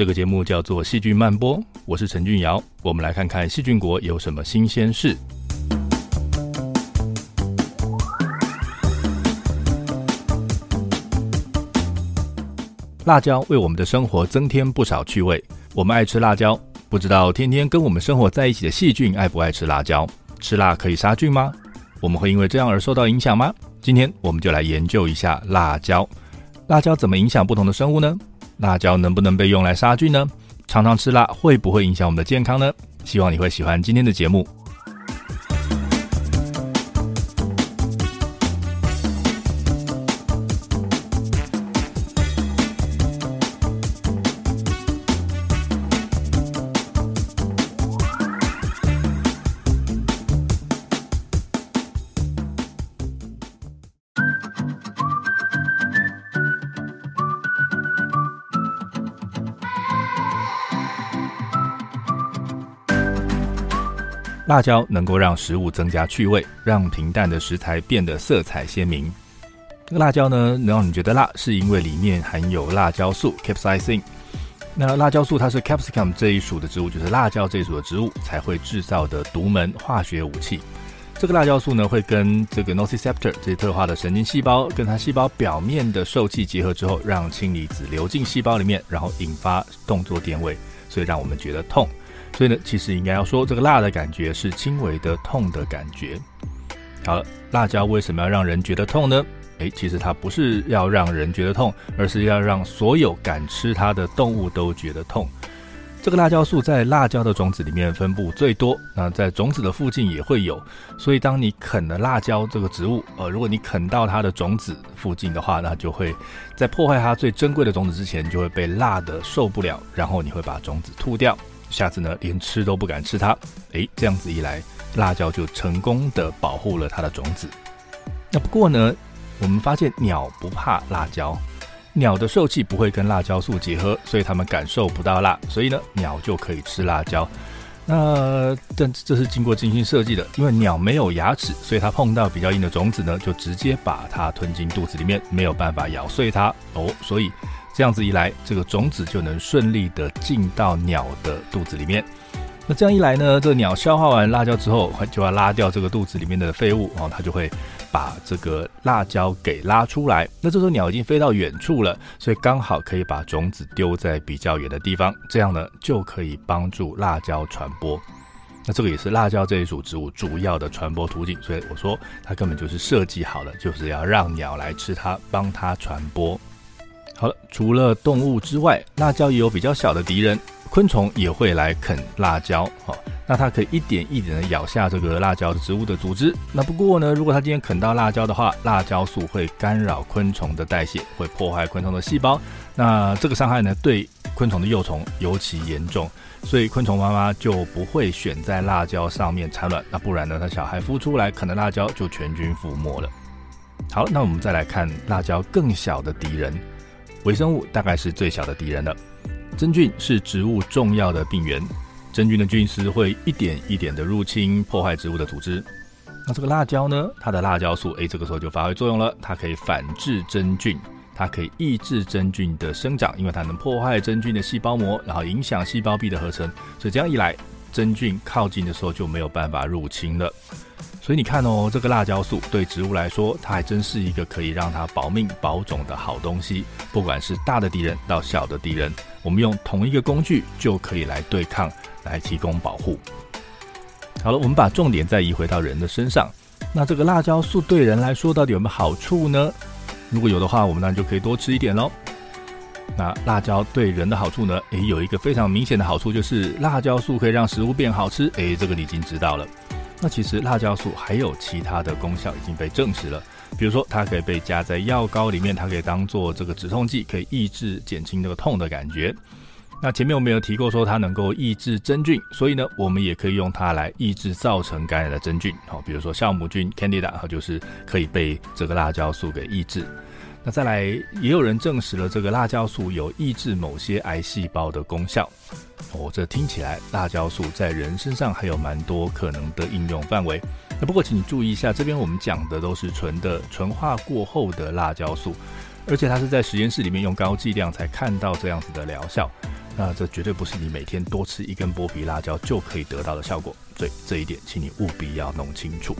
这个节目叫做《细菌曼波》，我是陈俊尧，我们来看看细菌国有什么新鲜事。辣椒为我们的生活增添不少趣味，我们爱吃辣椒，不知道天天跟我们生活在一起的细菌爱不爱吃辣椒？吃辣可以杀菌吗？我们会因为这样而受到影响吗？今天我们就来研究一下辣椒。辣椒怎么影响不同的生物呢？辣椒能不能被用来杀菌呢？常常吃辣会不会影响我们的健康呢？希望你会喜欢今天的节目。辣椒能够让食物增加趣味，让平淡的食材变得色彩鲜明。这个辣椒呢，能让你觉得辣，是因为里面含有辣椒素 （capsaicin）。那辣椒素它是 capsicum 这一属的植物，就是辣椒这一属的植物才会制造的独门化学武器。这个辣椒素呢，会跟这个 nociceptor 这些特化的神经细胞，跟它细胞表面的受器结合之后，让氢离子流进细胞里面，然后引发动作电位，所以让我们觉得痛。所以呢，其实应该要说，这个辣的感觉是轻微的痛的感觉。好了，辣椒为什么要让人觉得痛呢？诶，其实它不是要让人觉得痛，而是要让所有敢吃它的动物都觉得痛。这个辣椒素在辣椒的种子里面分布最多，那在种子的附近也会有。所以当你啃了辣椒这个植物，呃，如果你啃到它的种子附近的话，那就会在破坏它最珍贵的种子之前，就会被辣得受不了，然后你会把种子吐掉。下次呢，连吃都不敢吃它。诶，这样子一来，辣椒就成功的保护了它的种子。那不过呢，我们发现鸟不怕辣椒，鸟的受器不会跟辣椒素结合，所以它们感受不到辣，所以呢，鸟就可以吃辣椒。那但这是经过精心设计的，因为鸟没有牙齿，所以它碰到比较硬的种子呢，就直接把它吞进肚子里面，没有办法咬碎它。哦，所以。这样子一来，这个种子就能顺利的进到鸟的肚子里面。那这样一来呢，这个鸟消化完辣椒之后，就要拉掉这个肚子里面的废物，然后它就会把这个辣椒给拉出来。那这时候鸟已经飞到远处了，所以刚好可以把种子丢在比较远的地方，这样呢就可以帮助辣椒传播。那这个也是辣椒这一属植物主要的传播途径，所以我说它根本就是设计好了，就是要让鸟来吃它，帮它传播。好了，除了动物之外，辣椒也有比较小的敌人，昆虫也会来啃辣椒。好，那它可以一点一点的咬下这个辣椒的植物的组织。那不过呢，如果它今天啃到辣椒的话，辣椒素会干扰昆虫的代谢，会破坏昆虫的细胞。那这个伤害呢，对昆虫的幼虫尤其严重，所以昆虫妈妈就不会选在辣椒上面产卵。那不然呢，它小孩孵出来啃的辣椒就全军覆没了。好，那我们再来看辣椒更小的敌人。微生物大概是最小的敌人了。真菌是植物重要的病原，真菌的菌丝会一点一点的入侵破坏植物的组织。那这个辣椒呢？它的辣椒素，诶，这个时候就发挥作用了，它可以反制真菌，它可以抑制真菌的生长，因为它能破坏真菌的细胞膜，然后影响细胞壁的合成。所以这样一来，真菌靠近的时候就没有办法入侵了。所以你看哦，这个辣椒素对植物来说，它还真是一个可以让它保命保种的好东西。不管是大的敌人到小的敌人，我们用同一个工具就可以来对抗，来提供保护。好了，我们把重点再移回到人的身上。那这个辣椒素对人来说到底有没有好处呢？如果有的话，我们当然就可以多吃一点喽。那辣椒对人的好处呢？诶，有一个非常明显的好处，就是辣椒素可以让食物变好吃。诶，这个你已经知道了。那其实辣椒素还有其他的功效已经被证实了，比如说它可以被加在药膏里面，它可以当做这个止痛剂，可以抑制减轻这个痛的感觉。那前面我们有提过说它能够抑制真菌，所以呢，我们也可以用它来抑制造成感染的真菌。好，比如说酵母菌 Candida，它就是可以被这个辣椒素给抑制。那再来，也有人证实了这个辣椒素有抑制某些癌细胞的功效。哦，这听起来辣椒素在人身上还有蛮多可能的应用范围。那不过，请你注意一下，这边我们讲的都是纯的纯化过后的辣椒素，而且它是在实验室里面用高剂量才看到这样子的疗效。那这绝对不是你每天多吃一根剥皮辣椒就可以得到的效果。所以这一点，请你务必要弄清楚。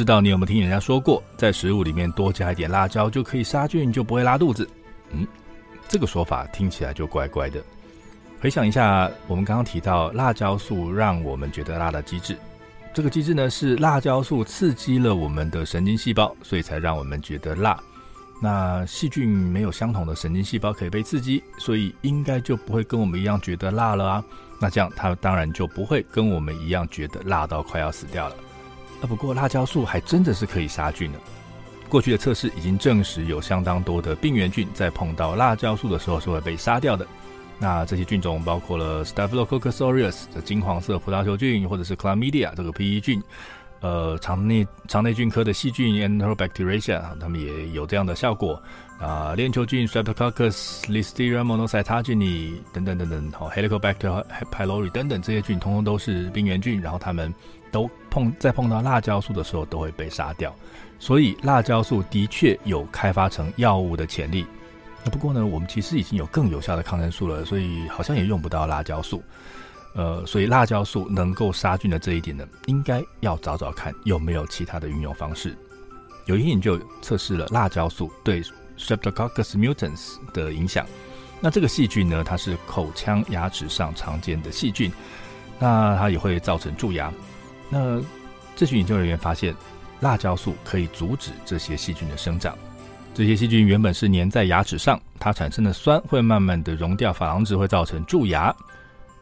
知道你有没有听人家说过，在食物里面多加一点辣椒就可以杀菌，就不会拉肚子？嗯，这个说法听起来就怪怪的。回想一下，我们刚刚提到辣椒素让我们觉得辣的机制，这个机制呢是辣椒素刺激了我们的神经细胞，所以才让我们觉得辣。那细菌没有相同的神经细胞可以被刺激，所以应该就不会跟我们一样觉得辣了啊。那这样它当然就不会跟我们一样觉得辣到快要死掉了。啊，不过辣椒素还真的是可以杀菌的。过去的测试已经证实，有相当多的病原菌在碰到辣椒素的时候是会被杀掉的。那这些菌种包括了 Staphylococcus aureus 的金黄色葡萄球菌，或者是 Chlamydia 这个 P.E. 菌，呃，肠内肠内菌科的细菌 Enterobacteriaceae，它们也有这样的效果。啊，链球菌 Streptococcus、Listeria monocytogenes 等等等等，好，Helicobacter pylori 等等这些菌，通通都是病原菌，然后它们。都碰在碰到辣椒素的时候都会被杀掉，所以辣椒素的确有开发成药物的潜力。那不过呢，我们其实已经有更有效的抗生素了，所以好像也用不到辣椒素。呃，所以辣椒素能够杀菌的这一点呢，应该要找找看有没有其他的运用方式。有一研究测试了辣椒素对 Streptococcus mutans 的影响。那这个细菌呢，它是口腔牙齿上常见的细菌，那它也会造成蛀牙。那这群研究人员发现，辣椒素可以阻止这些细菌的生长。这些细菌原本是粘在牙齿上，它产生的酸会慢慢的溶掉珐琅质，会造成蛀牙。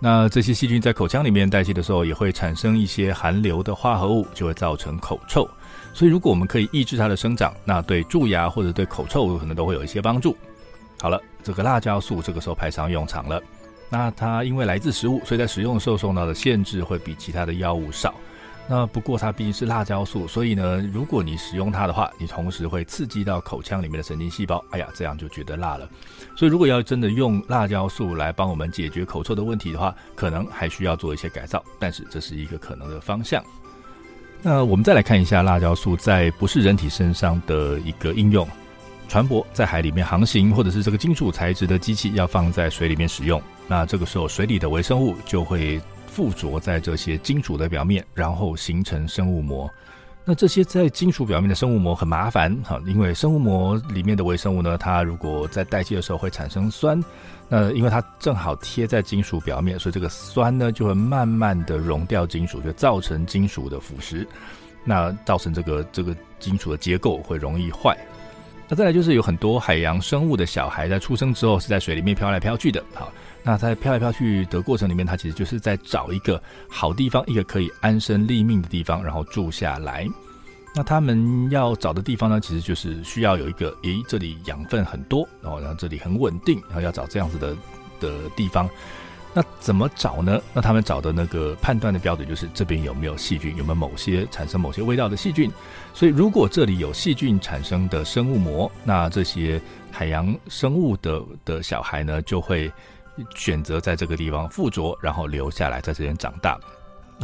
那这些细菌在口腔里面代谢的时候，也会产生一些含硫的化合物，就会造成口臭。所以如果我们可以抑制它的生长，那对蛀牙或者对口臭可能都会有一些帮助。好了，这个辣椒素这个时候派上用场了。那它因为来自食物，所以在使用的时候受到的限制会比其他的药物少。那不过它毕竟是辣椒素，所以呢，如果你使用它的话，你同时会刺激到口腔里面的神经细胞，哎呀，这样就觉得辣了。所以如果要真的用辣椒素来帮我们解决口臭的问题的话，可能还需要做一些改造，但是这是一个可能的方向。那我们再来看一下辣椒素在不是人体身上的一个应用，船舶在海里面航行，或者是这个金属材质的机器要放在水里面使用，那这个时候水里的微生物就会。附着在这些金属的表面，然后形成生物膜。那这些在金属表面的生物膜很麻烦哈，因为生物膜里面的微生物呢，它如果在代谢的时候会产生酸，那因为它正好贴在金属表面，所以这个酸呢就会慢慢的溶掉金属，就造成金属的腐蚀，那造成这个这个金属的结构会容易坏。那再来就是有很多海洋生物的小孩在出生之后是在水里面飘来飘去的，好。那在飘来飘去的过程里面，它其实就是在找一个好地方，一个可以安身立命的地方，然后住下来。那他们要找的地方呢，其实就是需要有一个，诶，这里养分很多，然后然后这里很稳定，然后要找这样子的的地方。那怎么找呢？那他们找的那个判断的标准就是这边有没有细菌，有没有某些产生某些味道的细菌。所以如果这里有细菌产生的生物膜，那这些海洋生物的的小孩呢，就会。选择在这个地方附着，然后留下来在这边长大，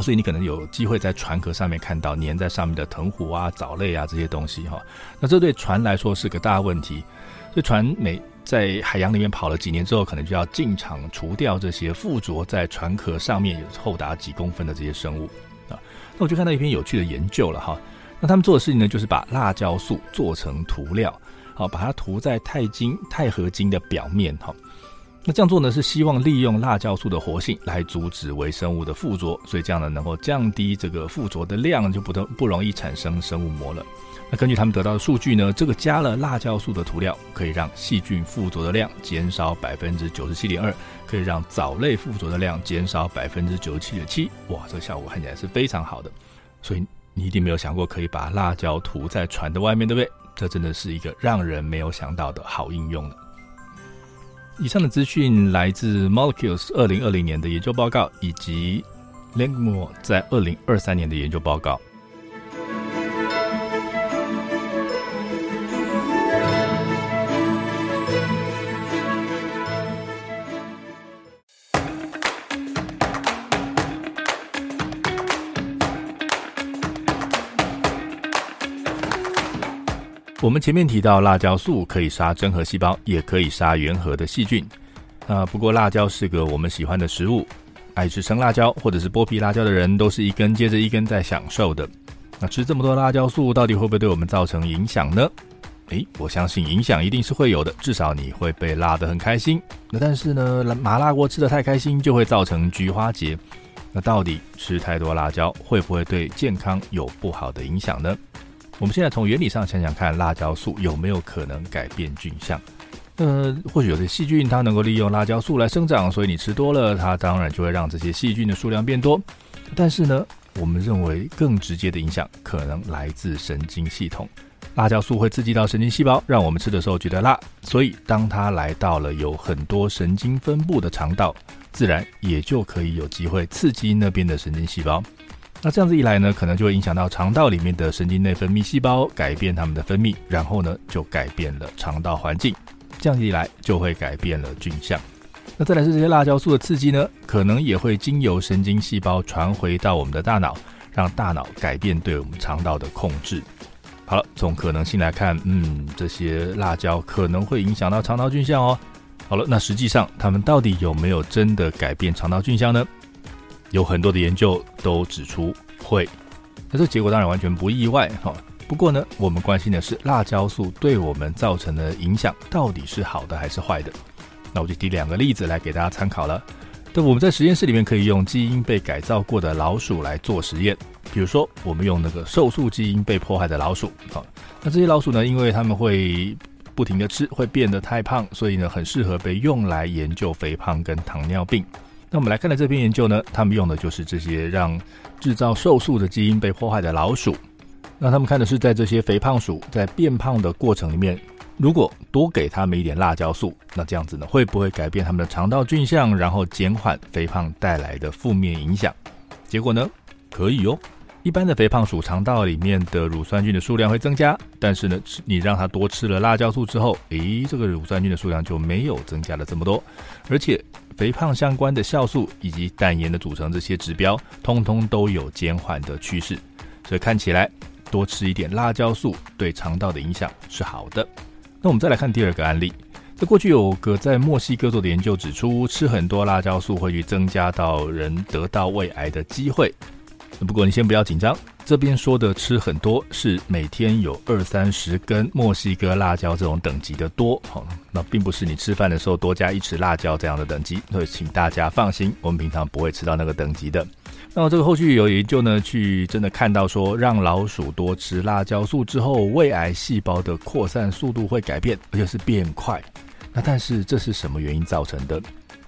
所以你可能有机会在船壳上面看到粘在上面的藤壶啊、藻类啊这些东西哈。那这对船来说是个大问题，所以船每在海洋里面跑了几年之后，可能就要进场除掉这些附着在船壳上面有厚达几公分的这些生物啊。那我就看到一篇有趣的研究了哈。那他们做的事情呢，就是把辣椒素做成涂料，好，把它涂在钛金、钛合金的表面哈。那这样做呢，是希望利用辣椒素的活性来阻止微生物的附着，所以这样呢，能够降低这个附着的量，就不得不容易产生生物膜了。那根据他们得到的数据呢，这个加了辣椒素的涂料可以让细菌附着的量减少百分之九十七点二，可以让藻类附着的量减少百分之九十七点七。哇，这个效果看起来是非常好的。所以你一定没有想过可以把辣椒涂在船的外面，对不对？这真的是一个让人没有想到的好应用了。以上的资讯来自 Molecules 二零二零年的研究报告，以及 l a n g m o r e 在二零二三年的研究报告。我们前面提到，辣椒素可以杀真核细胞，也可以杀原核的细菌。啊，不过辣椒是个我们喜欢的食物，爱吃生辣椒或者是剥皮辣椒的人，都是一根接着一根在享受的。那吃这么多辣椒素，到底会不会对我们造成影响呢？诶，我相信影响一定是会有的，至少你会被辣得很开心。那但是呢，麻辣锅吃得太开心，就会造成菊花节。那到底吃太多辣椒会不会对健康有不好的影响呢？我们现在从原理上想想看，辣椒素有没有可能改变菌相？呃，或许有些细菌它能够利用辣椒素来生长，所以你吃多了，它当然就会让这些细菌的数量变多。但是呢，我们认为更直接的影响可能来自神经系统。辣椒素会刺激到神经细胞，让我们吃的时候觉得辣，所以当它来到了有很多神经分布的肠道，自然也就可以有机会刺激那边的神经细胞。那这样子一来呢，可能就会影响到肠道里面的神经内分泌细胞，改变它们的分泌，然后呢，就改变了肠道环境。这样一来，就会改变了菌相。那再来是这些辣椒素的刺激呢，可能也会经由神经细胞传回到我们的大脑，让大脑改变对我们肠道的控制。好了，从可能性来看，嗯，这些辣椒可能会影响到肠道菌相哦。好了，那实际上它们到底有没有真的改变肠道菌相呢？有很多的研究都指出会，那这结果当然完全不意外哈。不过呢，我们关心的是辣椒素对我们造成的影响到底是好的还是坏的？那我就提两个例子来给大家参考了。对，我们在实验室里面可以用基因被改造过的老鼠来做实验，比如说我们用那个瘦素基因被迫害的老鼠，好，那这些老鼠呢，因为它们会不停地吃，会变得太胖，所以呢，很适合被用来研究肥胖跟糖尿病。那我们来看的这篇研究呢，他们用的就是这些让制造瘦素的基因被破坏的老鼠。那他们看的是在这些肥胖鼠在变胖的过程里面，如果多给他们一点辣椒素，那这样子呢，会不会改变他们的肠道菌相，然后减缓肥胖带来的负面影响？结果呢，可以哦。一般的肥胖鼠肠道里面的乳酸菌的数量会增加，但是呢，你让它多吃了辣椒素之后，诶，这个乳酸菌的数量就没有增加了这么多。而且，肥胖相关的酵素以及胆盐的组成这些指标，通通都有减缓的趋势。所以看起来，多吃一点辣椒素对肠道的影响是好的。那我们再来看第二个案例，在过去有个在墨西哥做的研究指出，吃很多辣椒素会去增加到人得到胃癌的机会。不过你先不要紧张，这边说的吃很多是每天有二三十根墨西哥辣椒这种等级的多，好，那并不是你吃饭的时候多加一匙辣椒这样的等级。所以请大家放心，我们平常不会吃到那个等级的。那么这个后续有研究呢，去真的看到说，让老鼠多吃辣椒素之后，胃癌细胞的扩散速度会改变，而且是变快。那但是这是什么原因造成的？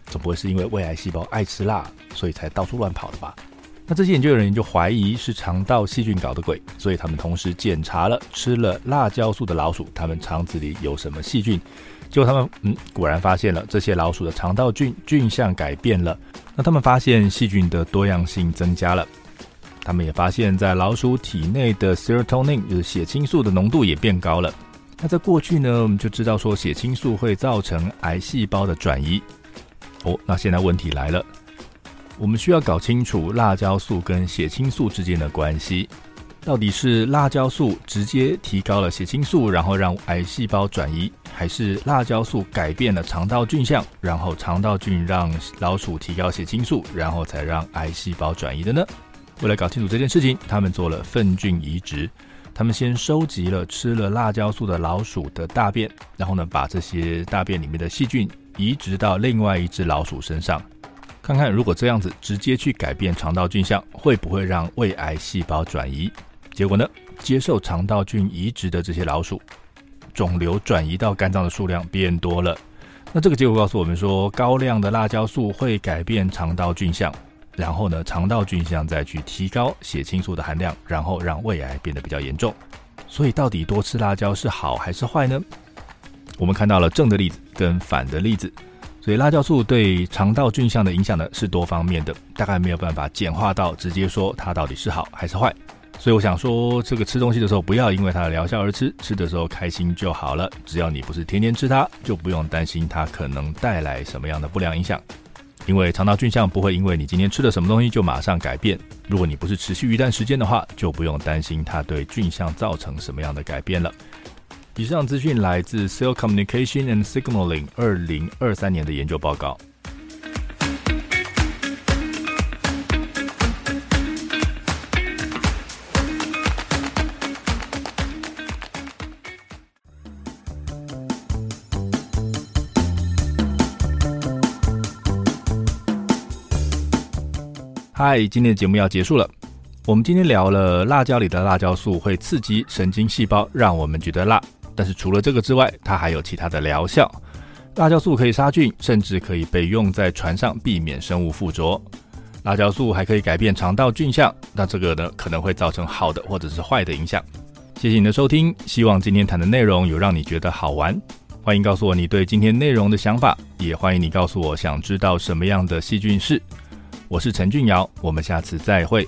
总不会是因为胃癌细胞爱吃辣，所以才到处乱跑的吧？那这些研究人员就怀疑是肠道细菌搞的鬼，所以他们同时检查了吃了辣椒素的老鼠，他们肠子里有什么细菌。结果他们嗯，果然发现了这些老鼠的肠道菌菌相改变了。那他们发现细菌的多样性增加了。他们也发现，在老鼠体内的 serotonin 就是血清素的浓度也变高了。那在过去呢，我们就知道说血清素会造成癌细胞的转移。哦，那现在问题来了。我们需要搞清楚辣椒素跟血清素之间的关系，到底是辣椒素直接提高了血清素，然后让癌细胞转移，还是辣椒素改变了肠道菌相，然后肠道菌让老鼠提高血清素，然后才让癌细胞转移的呢？为了搞清楚这件事情，他们做了粪菌移植，他们先收集了吃了辣椒素的老鼠的大便，然后呢，把这些大便里面的细菌移植到另外一只老鼠身上。看看如果这样子直接去改变肠道菌相，会不会让胃癌细胞转移？结果呢，接受肠道菌移植的这些老鼠，肿瘤转移到肝脏的数量变多了。那这个结果告诉我们说，高量的辣椒素会改变肠道菌相，然后呢，肠道菌相再去提高血清素的含量，然后让胃癌变得比较严重。所以到底多吃辣椒是好还是坏呢？我们看到了正的例子跟反的例子。所以辣椒素对肠道菌相的影响呢，是多方面的，大概没有办法简化到直接说它到底是好还是坏。所以我想说，这个吃东西的时候不要因为它的疗效而吃，吃的时候开心就好了。只要你不是天天吃它，就不用担心它可能带来什么样的不良影响。因为肠道菌相不会因为你今天吃了什么东西就马上改变。如果你不是持续一段时间的话，就不用担心它对菌相造成什么样的改变了。以上资讯来自 Cell Communication and Signaling 二零二三年的研究报告。嗨，今天的节目要结束了。我们今天聊了辣椒里的辣椒素会刺激神经细胞，让我们觉得辣。但是除了这个之外，它还有其他的疗效。辣椒素可以杀菌，甚至可以被用在船上，避免生物附着。辣椒素还可以改变肠道菌相，那这个呢，可能会造成好的或者是坏的影响。谢谢你的收听，希望今天谈的内容有让你觉得好玩。欢迎告诉我你对今天内容的想法，也欢迎你告诉我想知道什么样的细菌是。我是陈俊尧，我们下次再会。